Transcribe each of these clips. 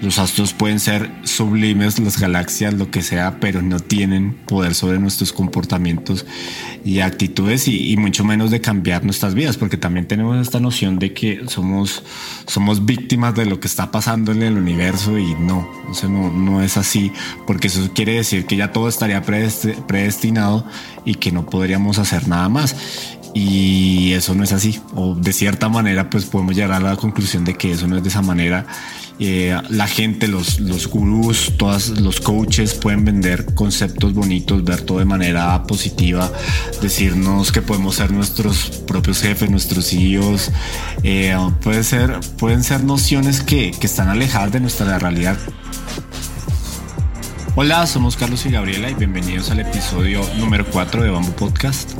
Los astros pueden ser sublimes, las galaxias, lo que sea, pero no tienen poder sobre nuestros comportamientos y actitudes y, mucho menos de cambiar nuestras vidas, porque también tenemos esta noción de que somos, somos víctimas de lo que está pasando en el universo y no, no, no es así, porque eso quiere decir que ya todo estaría predestinado y que no podríamos hacer nada más. Y eso no es así o de cierta manera pues podemos llegar a la conclusión de que eso no es de esa manera. Eh, gente, los, los gurús, todos los coaches pueden vender conceptos bonitos, ver todo de manera positiva, decirnos que podemos ser nuestros propios jefes, nuestros hijos. E eh, puede ser, pueden ser nociones que, que están alejadas de nuestra realidad. Hola, somos Carlos y Gabriela y bienvenidos al episodio número 4 de Bamboo Podcast.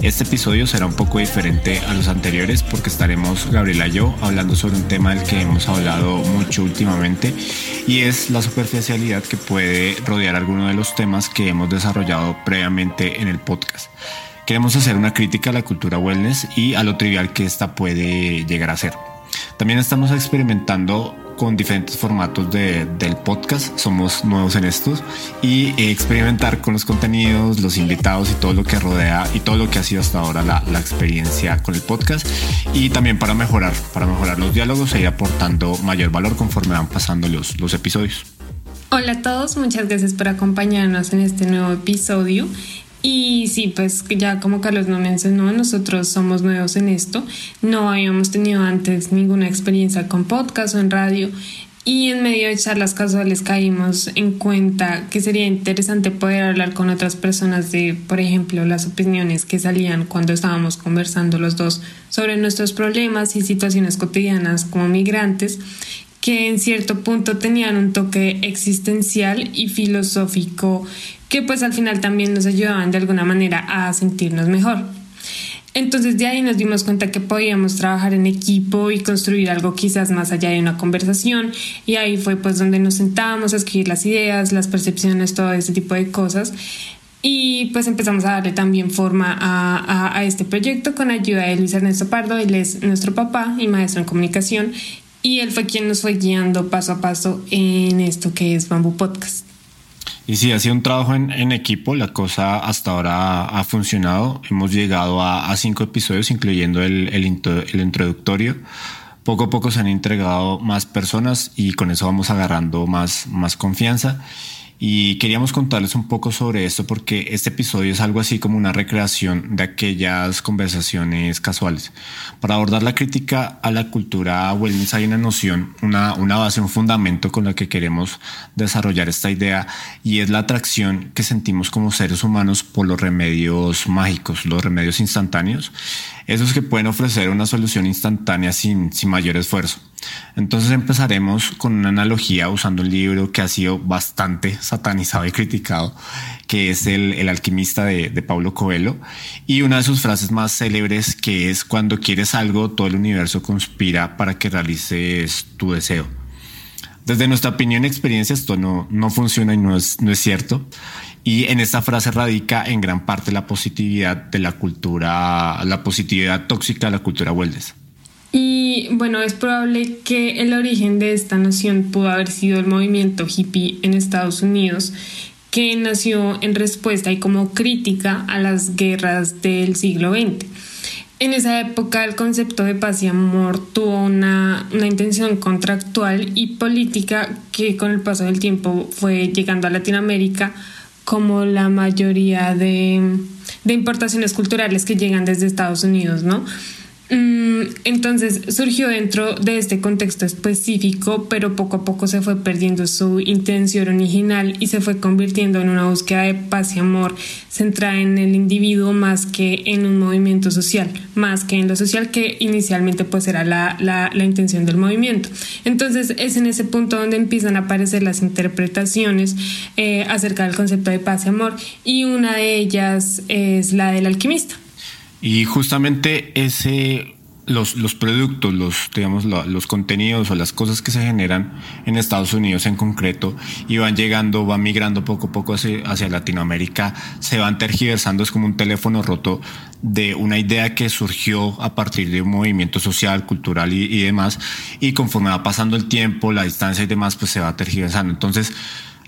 Este episodio será un poco diferente a los anteriores porque estaremos Gabriela y yo hablando sobre un tema del que hemos hablado mucho últimamente y es la superficialidad que puede rodear algunos de los temas que hemos desarrollado previamente en el podcast. Queremos hacer una crítica a la cultura wellness y a lo trivial que esta puede llegar a ser. También estamos experimentando con diferentes formatos de, del podcast. Somos nuevos en estos y experimentar con los contenidos, los invitados y todo lo que rodea y todo lo que ha sido hasta ahora la, la experiencia con el podcast. Y también para mejorar, para mejorar los diálogos e ir aportando mayor valor conforme van pasando los, los episodios. Hola a todos, muchas gracias por acompañarnos en este nuevo episodio. Y sí, pues ya como Carlos nos mencionó, nosotros somos nuevos en esto, no habíamos tenido antes ninguna experiencia con podcast o en radio. Y en medio de charlas casuales caímos en cuenta que sería interesante poder hablar con otras personas de, por ejemplo, las opiniones que salían cuando estábamos conversando los dos sobre nuestros problemas y situaciones cotidianas como migrantes que en cierto punto tenían un toque existencial y filosófico que pues al final también nos ayudaban de alguna manera a sentirnos mejor. Entonces de ahí nos dimos cuenta que podíamos trabajar en equipo y construir algo quizás más allá de una conversación y ahí fue pues donde nos sentábamos a escribir las ideas, las percepciones, todo ese tipo de cosas y pues empezamos a darle también forma a, este proyecto con ayuda de Luis Ernesto Pardo, él es nuestro papá y maestro en comunicación y él fue quien nos fue guiando paso a paso en esto que es Bamboo Podcast. Y sí, ha sido un trabajo en, equipo. La cosa hasta ahora ha, funcionado. Hemos llegado a, cinco episodios, incluyendo el, el, el, introductorio. Poco a poco se han entregado más personas y con eso vamos agarrando más, más confianza. Y queríamos contarles un poco sobre esto porque este episodio es algo así como una recreación de aquellas conversaciones casuales. Para abordar la crítica a la cultura wellness hay una noción, una, una base, un fundamento con la que queremos desarrollar esta idea y es la atracción que sentimos como seres humanos por los remedios mágicos, los remedios instantáneos, esos que pueden ofrecer una solución instantánea sin, sin mayor esfuerzo. Entonces empezaremos con una analogía usando un libro que ha sido bastante satanizado y criticado, que es el, alquimista de, de Paulo Coelho, y una de sus frases más célebres que es cuando quieres algo, todo el universo conspira para que realices tu deseo. Desde nuestra opinión y experiencia esto no, no funciona y no es, no es cierto. Y en esta frase radica en gran parte la positividad de la cultura, la positividad tóxica de la cultura wellness. Y bueno, es probable que el origen de esta noción pudo haber sido el movimiento hippie en Estados Unidos, que nació en respuesta y como crítica a las guerras del siglo XX. En esa época el concepto de paz y amor tuvo una, una, intención contractual y política que con el paso del tiempo fue llegando a Latinoamérica como la mayoría de, de importaciones culturales que llegan desde Estados Unidos, ¿no? Mm, entonces surgió dentro de este contexto específico, pero poco a poco se fue perdiendo su intención original y se fue convirtiendo en una búsqueda de paz y amor centrada en el individuo más que en un movimiento social, más que en lo social que inicialmente pues era la, la, intención del movimiento. Entonces es en ese punto donde empiezan a aparecer las interpretaciones eh, acerca del concepto de paz y amor y una de ellas es la del alquimista. Y justamente ese, los, los productos, los, digamos, los contenidos o las cosas que se generan en Estados Unidos en concreto y van llegando, van migrando poco a poco hacia, hacia Latinoamérica, se van tergiversando, es como un teléfono roto de una idea que surgió a partir de un movimiento social, cultural y, y demás, y conforme va pasando el tiempo, la distancia y demás, pues se va tergiversando. Entonces,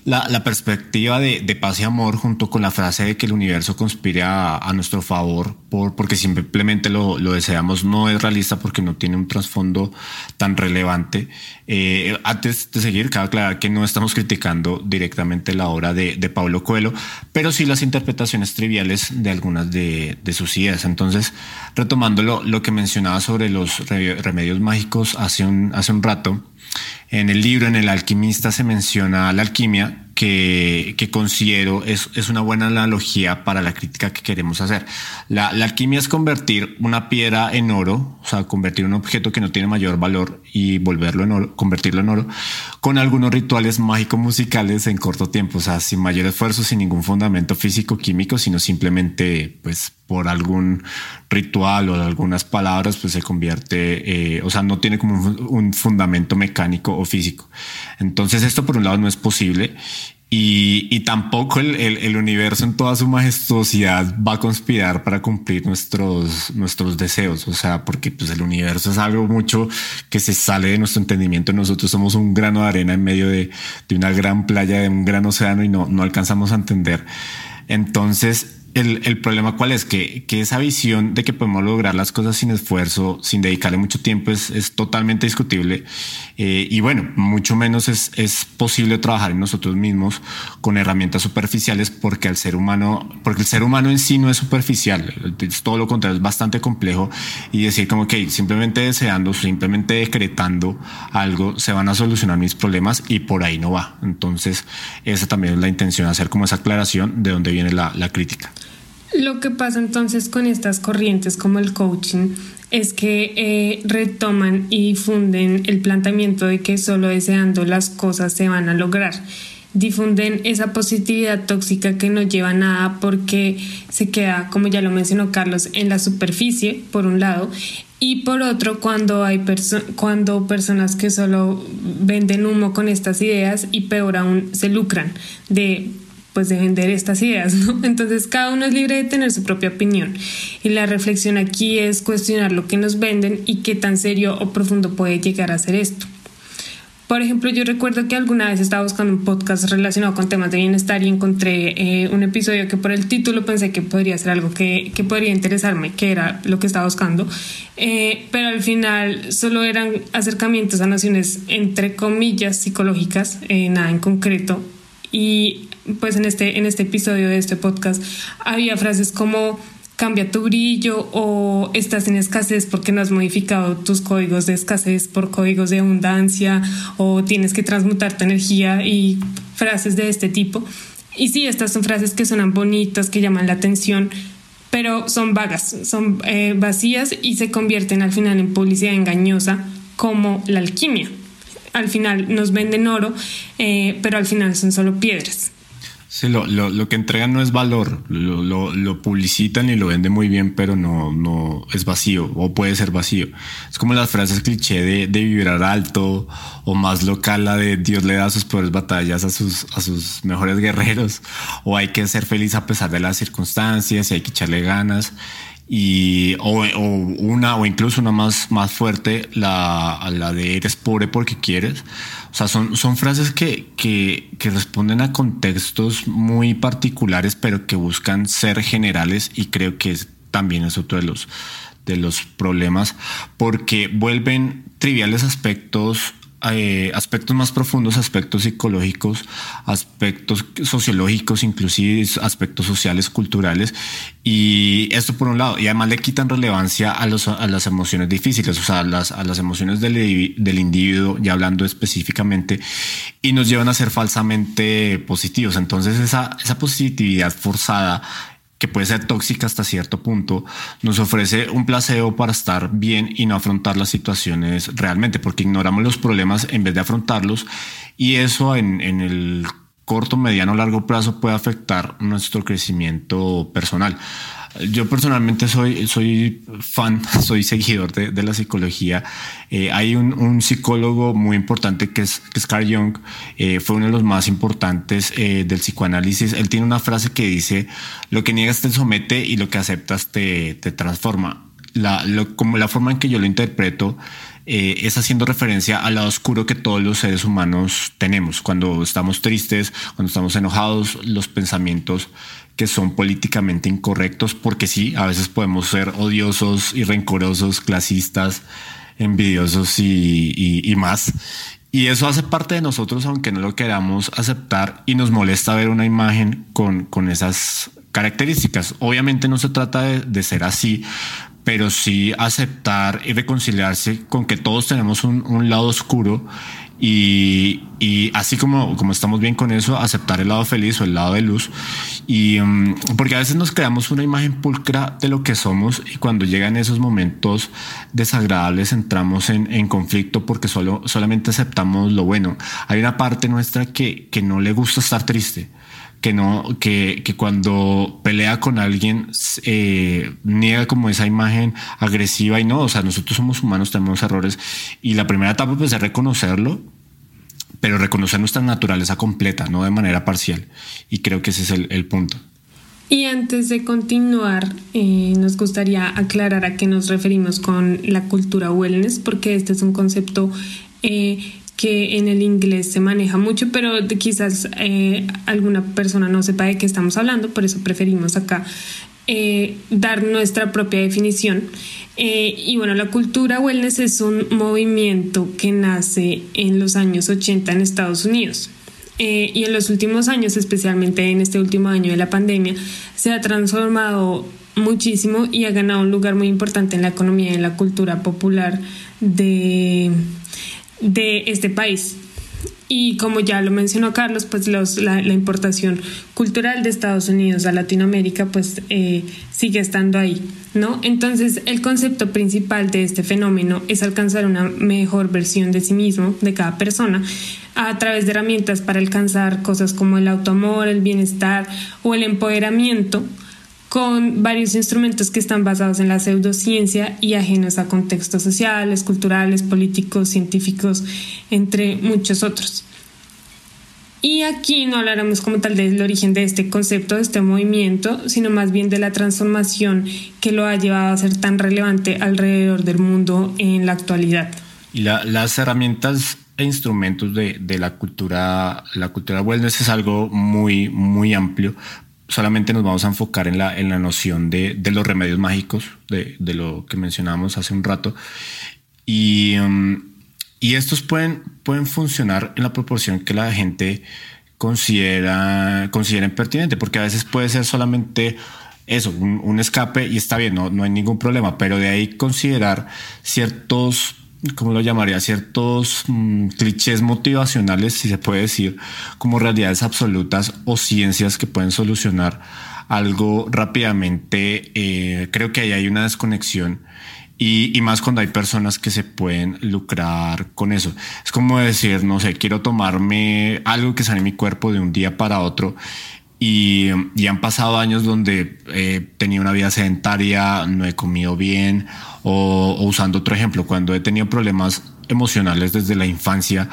la, perspectiva de, paz y amor junto con la frase de que el universo conspire a, nuestro favor por, porque simplemente lo, deseamos no es realista porque no tiene un trasfondo tan relevante. Eh, antes de seguir, cabe aclarar que no estamos criticando directamente la obra de, de Pablo Coelho, pero sí las interpretaciones triviales de algunas de, sus ideas. Entonces, retomando lo, que mencionaba sobre los remedios mágicos hace un rato, en el libro, en El alquimista, se menciona la alquimia que, que considero es, es, una buena analogía para la crítica que queremos hacer. La, la, alquimia es convertir una piedra en oro, o sea, convertir un objeto que no tiene mayor valor y volverlo en oro, convertirlo en oro, con algunos rituales mágico-musicales en corto tiempo, o sea, sin mayor esfuerzo, sin ningún fundamento físico-químico, sino simplemente, pues, por algún ritual o algunas palabras, pues se convierte, eh, o sea, no tiene como un, un fundamento mecánico o físico. Entonces, esto por un lado no es posible y, y tampoco el, el, el, universo en toda su majestuosidad va a conspirar para cumplir nuestros, nuestros deseos. O sea, porque pues el universo es algo mucho que se sale de nuestro entendimiento. Nosotros somos un grano de arena en medio de, de una gran playa, de un gran océano y no, no alcanzamos a entender. Entonces, el, problema cuál es que, que, esa visión de que podemos lograr las cosas sin esfuerzo, sin dedicarle mucho tiempo, es, es totalmente discutible. Eh, y bueno, mucho menos es, es, posible trabajar en nosotros mismos con herramientas superficiales porque el ser humano, porque el ser humano en sí no es superficial, es todo lo contrario, es bastante complejo y decir como que simplemente deseando, simplemente decretando algo, se van a solucionar mis problemas y por ahí no va. Entonces, esa también es la intención, hacer como esa aclaración de dónde viene la, la crítica. Lo que pasa entonces con estas corrientes como el coaching es que eh, retoman y difunden el planteamiento de que solo deseando las cosas se van a lograr. Difunden esa positividad tóxica que no lleva a nada porque se queda, como ya lo mencionó Carlos, en la superficie, por un lado, y por otro, cuando hay cuando personas que solo venden humo con estas ideas y peor aún se lucran de pues de vender estas ideas. Entonces cada uno es libre de tener su propia opinión y la reflexión aquí es cuestionar lo que nos venden y qué tan serio o profundo puede llegar a ser esto. Por ejemplo, yo recuerdo que alguna vez estaba buscando un podcast relacionado con temas de bienestar y encontré eh, un episodio que por el título pensé que podría ser algo que, que podría interesarme, que era lo que estaba buscando, eh, pero al final solo eran acercamientos a nociones entre comillas psicológicas, eh, nada en concreto, y pues en este, en este episodio de este podcast había frases como cambia tu brillo o estás en escasez porque no has modificado tus códigos de escasez por códigos de abundancia o tienes que transmutar tu energía y frases de este tipo. Y sí, estas son frases que suenan bonitas, que llaman la atención, pero son vagas, son eh, vacías y se convierten al final en publicidad engañosa como la alquimia. Al final nos venden oro, eh, pero al final son solo piedras. Sí, lo, lo, lo, que entregan no es valor, lo, lo, publicitan y lo venden muy bien, pero no, no es vacío o puede ser vacío. Es como las frases cliché de, de vibrar alto o más local, la de Dios le da sus peores batallas a sus, a sus mejores guerreros o hay que ser feliz a pesar de las circunstancias y hay que echarle ganas y o, una o incluso una más más fuerte la, la de eres pobre porque quieres. O sea son, son frases que, que, que responden a contextos muy particulares pero que buscan ser generales y creo que es, también es otro de los de los problemas porque vuelven triviales aspectos eh, aspectos más profundos, aspectos psicológicos, aspectos sociológicos, inclusive aspectos sociales, culturales. Y esto por un lado, y además le quitan relevancia a, los, las emociones difíciles, o sea, a las, emociones del, individuo, ya hablando específicamente, y nos llevan a ser falsamente positivos. Entonces esa positividad forzada que puede ser tóxica hasta cierto punto, nos ofrece un placebo para estar bien y no afrontar las situaciones realmente, porque ignoramos los problemas en vez de afrontarlos y eso en, el corto, mediano, largo plazo puede afectar nuestro crecimiento personal. Yo personalmente soy, soy fan, soy seguidor de, la psicología. Eh, hay un, psicólogo muy importante que es, Carl Jung, eh, fue uno de los más importantes eh, del psicoanálisis. Él tiene una frase que dice, lo que niegas te somete y lo que aceptas te, transforma. Como la forma en que yo lo interpreto es haciendo referencia al lado oscuro que todos los seres humanos tenemos. Cuando estamos tristes, cuando estamos enojados, los pensamientos que son políticamente incorrectos, porque sí, a veces podemos ser odiosos y rencorosos, clasistas, envidiosos y, más. Y eso hace parte de nosotros, aunque no lo queramos aceptar, y nos molesta ver una imagen con, con esas características. Obviamente no se trata de, de, ser así, pero sí aceptar y reconciliarse con que todos tenemos un, un lado oscuro y, y, así como, como estamos bien con eso, aceptar el lado feliz o el lado de luz. Y um, porque a veces nos creamos una imagen pulcra de lo que somos y cuando llegan esos momentos desagradables entramos en, en conflicto porque solo, solamente aceptamos lo bueno. Hay una parte nuestra que, que no le gusta estar triste que no, que, que cuando pelea con alguien eh, niega como esa imagen agresiva y no, o sea, nosotros somos humanos, tenemos errores y la primera etapa pues es reconocerlo, pero reconocer nuestra naturaleza completa, no de manera parcial. Y creo que ese es el, punto. Y antes de continuar, eh, nos gustaría aclarar a qué nos referimos con la cultura wellness, porque este es un concepto eh, que en el inglés se maneja mucho, pero quizás eh, alguna persona no sepa de qué estamos hablando, por eso preferimos acá eh, dar nuestra propia definición. Eh, y bueno, la cultura wellness es un movimiento que nace en los años 80 en Estados Unidos. y en los últimos años, especialmente en este último año de la pandemia, se ha transformado muchísimo y ha ganado un lugar muy importante en la economía y en la cultura popular de, de este país. Y como ya lo mencionó Carlos, pues los, la, importación cultural de Estados Unidos a Latinoamérica pues eh, sigue estando ahí, ¿no? Entonces el concepto principal de este fenómeno es alcanzar una mejor versión de sí mismo, de cada persona, a través de herramientas para alcanzar cosas como el autoamor, el bienestar o el empoderamiento con varios instrumentos que están basados en la pseudociencia y ajenos a contextos sociales, culturales, políticos, científicos, entre muchos otros. Y aquí no hablaremos como tal del origen de este concepto, de este movimiento, sino más bien de la transformación que lo ha llevado a ser tan relevante alrededor del mundo en la actualidad. Y las herramientas e instrumentos de, de, la cultura, la cultura wellness es algo muy, muy amplio solamente nos vamos a enfocar en la, en la noción de, de los remedios mágicos, de, de, lo que mencionábamos hace un rato. Y, um, y estos pueden, pueden funcionar en la proporción que la gente considera, consideren pertinente, porque a veces puede ser solamente eso, un, un escape y está bien, no, no hay ningún problema, pero de ahí considerar ciertos ¿cómo lo llamaría? Ciertos mm, clichés motivacionales, si se puede decir, como realidades absolutas o ciencias que pueden solucionar algo rápidamente. Eh, creo que ahí hay una desconexión. Y, y, más cuando hay personas que se pueden lucrar con eso. Es como decir, no sé, quiero tomarme algo que sale en mi cuerpo de un día para otro y, y, han pasado años donde he tenido una vida sedentaria, no he comido bien, o, usando otro ejemplo, cuando he tenido problemas emocionales desde la infancia,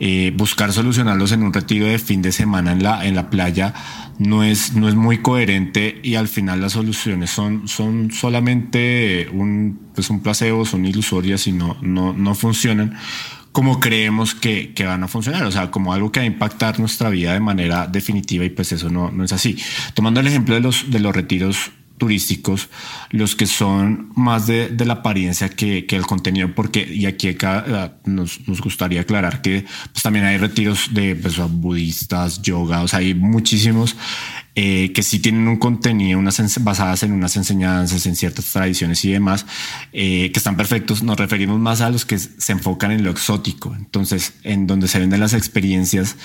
eh, buscar solucionarlos en un retiro de fin de semana en la, en la playa no es, no es muy coherente y al final las soluciones son, son solamente un, pues un placebo, son ilusorias y no, no, no funcionan como creemos que, que, van a funcionar, o sea, como algo que va a impactar nuestra vida de manera definitiva y pues eso no, no es así. Tomando el ejemplo de los, de los retiros turísticos los que son más de, de la apariencia que, que, el contenido, porque, y aquí acá nos, nos gustaría aclarar que pues, también hay retiros de pues, budistas, yoga, o sea, hay muchísimos eh, que sí tienen un contenido unas basadas en unas enseñanzas, en ciertas tradiciones y demás, eh, que están perfectos. Nos referimos más a los que se enfocan en lo exótico. Entonces, en donde se venden las experiencias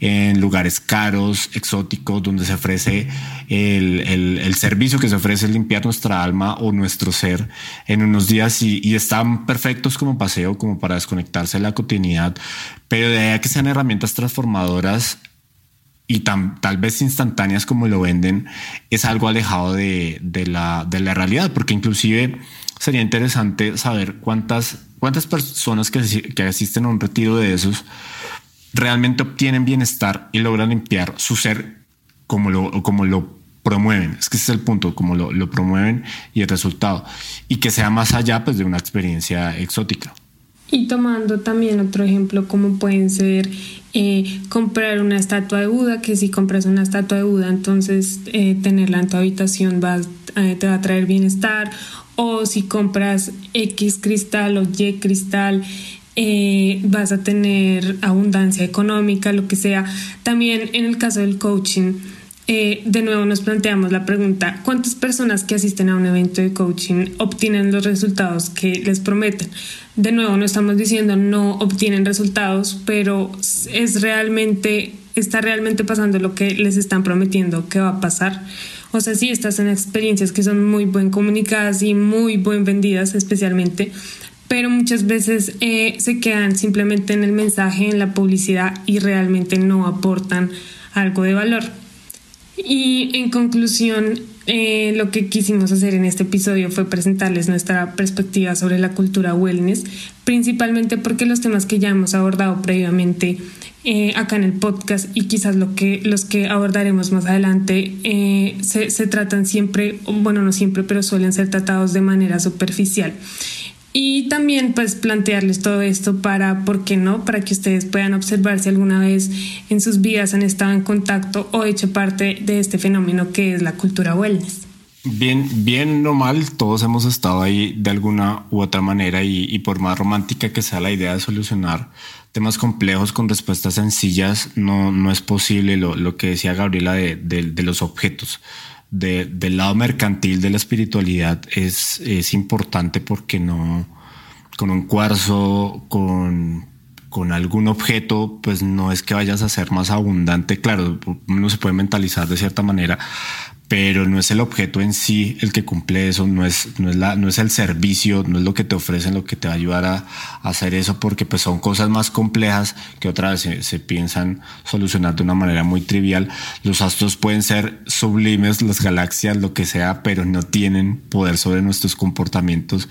en lugares caros, exóticos, donde se ofrece el, el, servicio que se ofrece limpiar nuestra alma o nuestro ser en unos días y, y están perfectos como paseo, como para desconectarse de la cotidianidad. Pero de ahí a que sean herramientas transformadoras y tal vez instantáneas como lo venden, es algo alejado de, de, la, de la realidad, porque inclusive sería interesante saber cuántas, cuántas personas que, que asisten a un retiro de esos realmente obtienen bienestar y logran limpiar su ser como lo, como lo promueven. Es que ese es el punto, como lo, lo promueven y el resultado. Y que sea más allá pues, de una experiencia exótica. Y tomando también otro ejemplo, como pueden ser eh, comprar una estatua de Buda, que si compras una estatua de Buda, entonces eh, tenerla en tu habitación eh, te va a traer bienestar, o si compras X cristal o Y cristal, eh, vas a tener abundancia económica, lo que sea. También en el caso del coaching, eh, de nuevo nos planteamos la pregunta, ¿cuántas personas que asisten a un evento de coaching obtienen los resultados que les prometen? De nuevo, no estamos diciendo no obtienen resultados, pero es realmente, está realmente pasando lo que les están prometiendo que va a pasar. O sea, sí, estas son experiencias que son muy buen comunicadas y muy buen vendidas especialmente, pero muchas veces eh, se quedan simplemente en el mensaje, en la publicidad y realmente no aportan algo de valor. Y en conclusión, eh, lo que quisimos hacer en este episodio fue presentarles nuestra perspectiva sobre la cultura wellness, principalmente porque los temas que ya hemos abordado previamente eh, acá en el podcast y quizás lo que, los que abordaremos más adelante eh, se, se tratan siempre, bueno, no siempre, pero suelen ser tratados de manera superficial. Y también pues plantearles todo esto para, ¿por qué no? Para que ustedes puedan observar si alguna vez en sus vidas han estado en contacto o hecho parte de este fenómeno que es la cultura wellness. Bien, bien o mal, todos hemos estado ahí de alguna u otra manera y, por más romántica que sea la idea de solucionar temas complejos con respuestas sencillas, no, no es posible lo, lo que decía Gabriela de, de los objetos de, del lado mercantil de la espiritualidad es, es importante porque no, con un cuarzo, con, con algún objeto, pues no es que vayas a ser más abundante. Claro, uno se puede mentalizar de cierta manera, pero no es el objeto en sí el que cumple eso, no es, no es, la, no es el servicio, no es lo que te ofrecen lo que te va a ayudar a, hacer eso, porque pues son cosas más complejas que otra vez se, se, piensan solucionar de una manera muy trivial. Los astros pueden ser sublimes, las galaxias, lo que sea, pero no tienen poder sobre nuestros comportamientos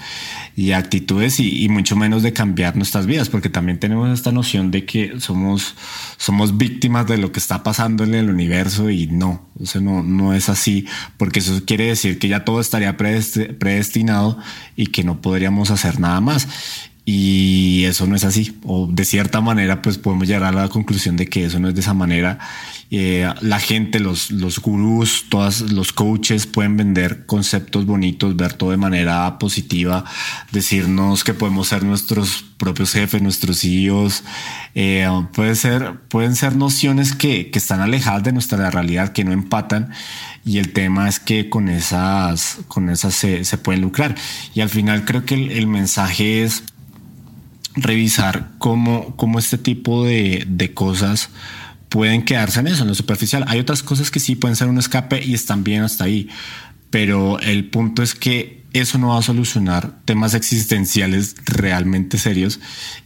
y actitudes y, y mucho menos de cambiar nuestras vidas, porque también tenemos esta noción de que somos, somos víctimas de lo que está pasando en el universo y no, o sea, no, no es así sí, porque eso quiere decir que ya todo estaría predestinado y que no podríamos hacer nada más. Y eso no es así. O de cierta manera, pues podemos llegar a la conclusión de que eso no es de esa manera. Eh, la gente, los, los gurús, todos los coaches pueden vender conceptos bonitos, ver todo de manera positiva, decirnos que podemos ser nuestros propios jefes, nuestros CEOs. Eh, puede ser, pueden ser nociones que, que están alejadas de nuestra realidad, que no empatan. Y el tema es que con esas, con esas se, se pueden lucrar. Y al final creo que el, el mensaje es revisar cómo, cómo este tipo de, de, cosas pueden quedarse en eso, en lo superficial. Hay otras cosas que sí pueden ser un escape y están bien hasta ahí, pero el punto es que eso no va a solucionar temas existenciales realmente serios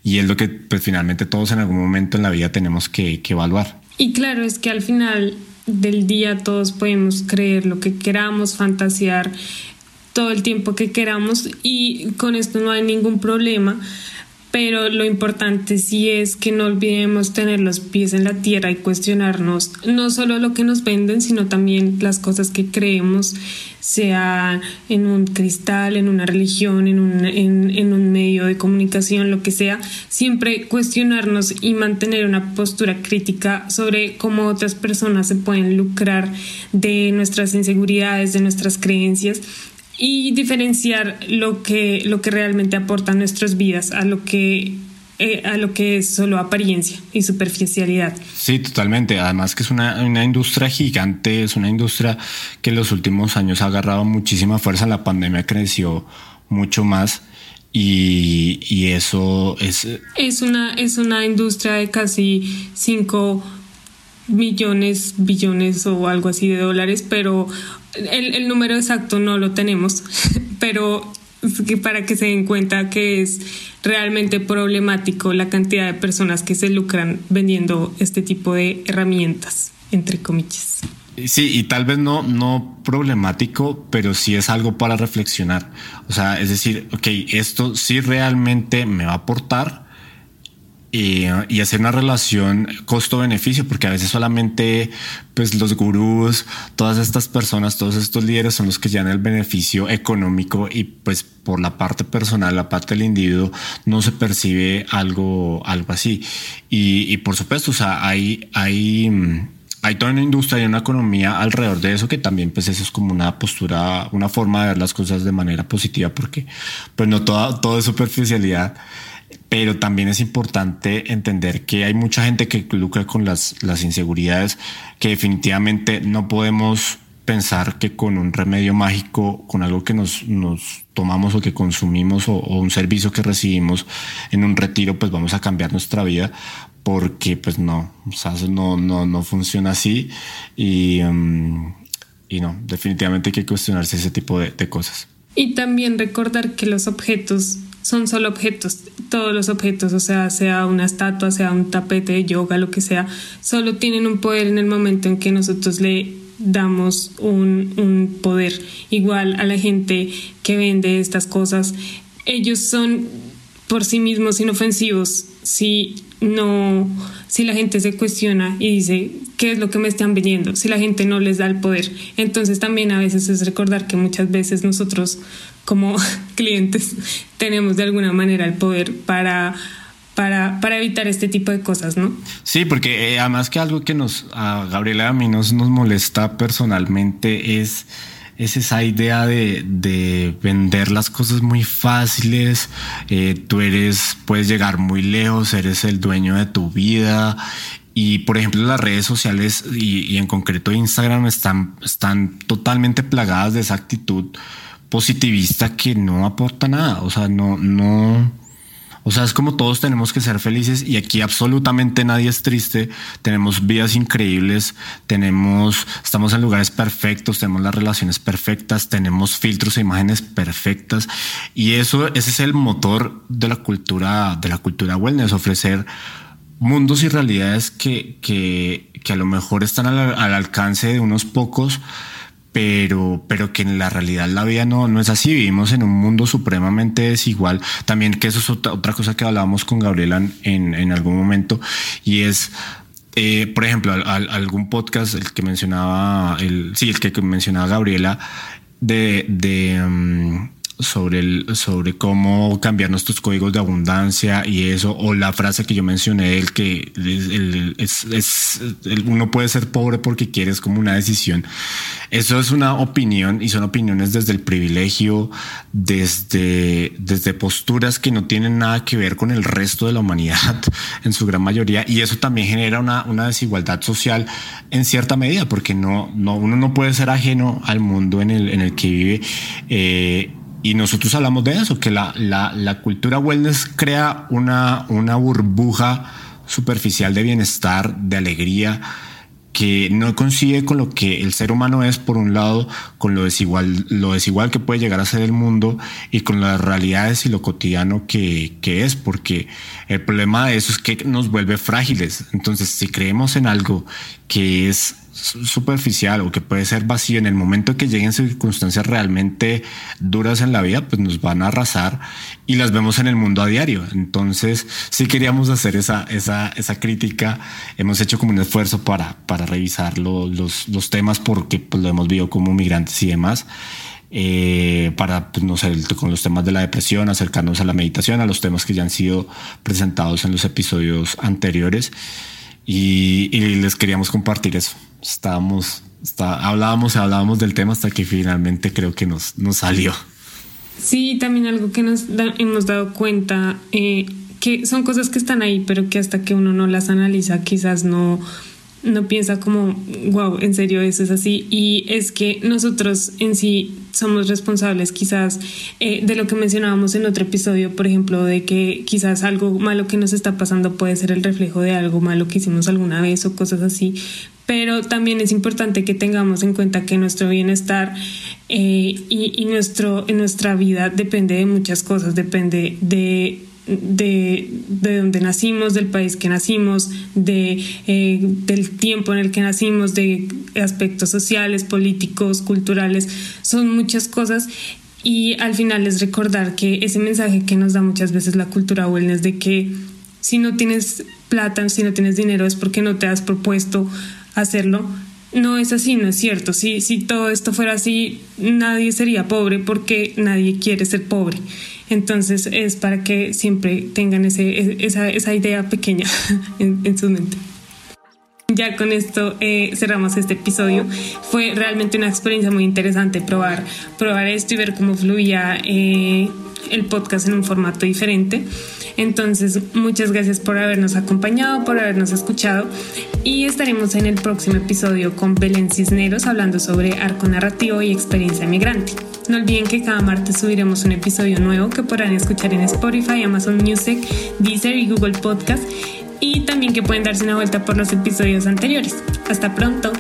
y es lo que pues, finalmente todos en algún momento en la vida tenemos que, que evaluar. Y claro, es que al final del día todos podemos creer lo que queramos, fantasear todo el tiempo que queramos y con esto no hay ningún problema pero lo importante sí es que no olvidemos tener los pies en la tierra y cuestionarnos no solo lo que nos venden, sino también las cosas que creemos, sea en un cristal, en una religión, en un, en, un medio de comunicación, lo que sea, siempre cuestionarnos y mantener una postura crítica sobre cómo otras personas se pueden lucrar de nuestras inseguridades, de nuestras creencias y diferenciar lo que, lo que realmente aporta a nuestras vidas a lo que eh, a lo que es solo apariencia y superficialidad. Sí, totalmente. Además que es una, una, industria gigante, es una industria que en los últimos años ha agarrado muchísima fuerza. La pandemia creció mucho más y, y eso es... Es una, es una industria de casi 5 millones, billones o algo así de dólares, pero el, el número exacto no lo tenemos, pero para que se den cuenta que es realmente problemático la cantidad de personas que se lucran vendiendo este tipo de herramientas, entre comillas. Sí, y tal vez no, no problemático, pero sí es algo para reflexionar. O sea, es decir, ok, esto sí realmente me va a aportar y, hacer una relación costo-beneficio, porque a veces solamente pues los gurús, todas estas personas, todos estos líderes son los que llevan el beneficio económico y pues por la parte personal, la parte del individuo, no se percibe algo, algo así. Y, por supuesto, o sea, hay, hay, hay toda una industria y una economía alrededor de eso que también pues eso es como una postura, una forma de ver las cosas de manera positiva, porque pues no toda, todo es superficialidad pero también es importante entender que hay mucha gente que lucra con las, las inseguridades, que definitivamente no podemos pensar que con un remedio mágico, con algo que nos, nos tomamos o que consumimos o, un servicio que recibimos en un retiro, pues vamos a cambiar nuestra vida, porque pues no, o sea, no, no, no funciona así y, um, y no, definitivamente hay que cuestionarse ese tipo de, de cosas. Y también recordar que los objetos son solo objetos, todos los objetos, o sea, sea una estatua, sea un tapete de yoga, lo que sea, solo tienen un poder en el momento en que nosotros le damos un, un poder igual a la gente que vende estas cosas. Ellos son por sí mismos inofensivos si no, si la gente se cuestiona y dice qué es lo que me están vendiendo, si la gente no les da el poder. Entonces también a veces es recordar que muchas veces nosotros como clientes tenemos de alguna manera el poder para para, para, evitar este tipo de cosas, ¿no? Sí, porque eh, además que algo que nos, a Gabriela a mí nos, nos molesta personalmente es, es esa idea de, de vender las cosas muy fáciles, eh, tú eres, puedes llegar muy lejos, eres el dueño de tu vida y por ejemplo, las redes sociales y, y, en concreto Instagram están, están totalmente plagadas de esa actitud positivista que no aporta nada. O sea, no, no. O sea, es como todos tenemos que ser felices y aquí absolutamente nadie es triste. Tenemos vidas increíbles, tenemos, estamos en lugares perfectos, tenemos las relaciones perfectas, tenemos filtros e imágenes perfectas y eso, ese es el motor de la cultura, de la cultura wellness, ofrecer mundos y realidades que, que, que a lo mejor están al, al alcance de unos pocos pero, pero que en la realidad la vida no, no es así. Vivimos en un mundo supremamente desigual. También que eso es otra, otra cosa que hablábamos con Gabriela en, en algún momento y es eh, por ejemplo, algún podcast, el que mencionaba, el, sí, el que mencionaba Gabriela, de, de um, sobre, el, sobre cómo cambiar nuestros códigos de abundancia y eso, o la frase que yo mencioné, el que es, es, uno puede ser pobre porque quiere, es como una decisión. Eso es una opinión y son opiniones desde el privilegio, desde, desde posturas que no tienen nada que ver con el resto de la humanidad en su gran mayoría. Y eso también genera una, una desigualdad social en cierta medida, porque no, no, uno no puede ser ajeno al mundo en el, en el que vive. Eh, y nosotros hablamos de eso, que la, la, cultura wellness crea una, una burbuja superficial de bienestar, de alegría, que no consigue con lo que el ser humano es, por un lado, con lo desigual, lo desigual que puede llegar a ser el mundo y con las realidades y lo cotidiano que, que es, porque el problema de eso es que nos vuelve frágiles. Entonces, si creemos en algo que es superficial o que puede ser vacío en el momento que lleguen circunstancias realmente duras en la vida, pues nos van a arrasar y las vemos en el mundo a diario. Entonces, si queríamos hacer esa, esa, esa crítica, hemos hecho como un esfuerzo para, para revisar los, los temas porque pues, lo hemos visto como migrantes y demás. Eh, para, pues, no sé, con los temas de la depresión, acercarnos a la meditación, a los temas que ya han sido presentados en los episodios anteriores. Y, les queríamos compartir eso. Estábamos, está, hablábamos, hablábamos del tema hasta que finalmente creo que nos, nos salió. Sí, también algo que nos hemos dado cuenta, eh, que son cosas que están ahí, pero que hasta que uno no las analiza, quizás no, no piensa como, wow, en serio eso es así. Y es que nosotros en sí somos responsables quizás eh, de lo que mencionábamos en otro episodio, por ejemplo, de que quizás algo malo que nos está pasando puede ser el reflejo de algo malo que hicimos alguna vez o cosas así. Pero también es importante que tengamos en cuenta que nuestro bienestar eh, y, y nuestro, en nuestra vida depende de muchas cosas, depende de de, de donde nacimos, del país que nacimos, de, eh, del tiempo en el que nacimos, de aspectos sociales, políticos, culturales, son muchas cosas y al final es recordar que ese mensaje que nos da muchas veces la cultura wellness de que si no tienes plata, si no tienes dinero es porque no te has propuesto hacerlo. No es así, no es cierto. Si, si todo esto fuera así, nadie sería pobre porque nadie quiere ser pobre. Entonces es para que siempre tengan ese, esa, esa idea pequeña en, su mente. Ya con esto eh, cerramos este episodio. Fue realmente una experiencia muy interesante probar, probar esto y ver cómo fluía eh, el podcast en un formato diferente. Entonces, muchas gracias por habernos acompañado, por habernos escuchado y estaremos en el próximo episodio con Belén Cisneros hablando sobre arco narrativo y experiencia migrante. No olviden que cada martes subiremos un episodio nuevo que podrán escuchar en Spotify, Amazon Music, Deezer y Google Podcast y también que pueden darse una vuelta por los episodios anteriores. Hasta pronto.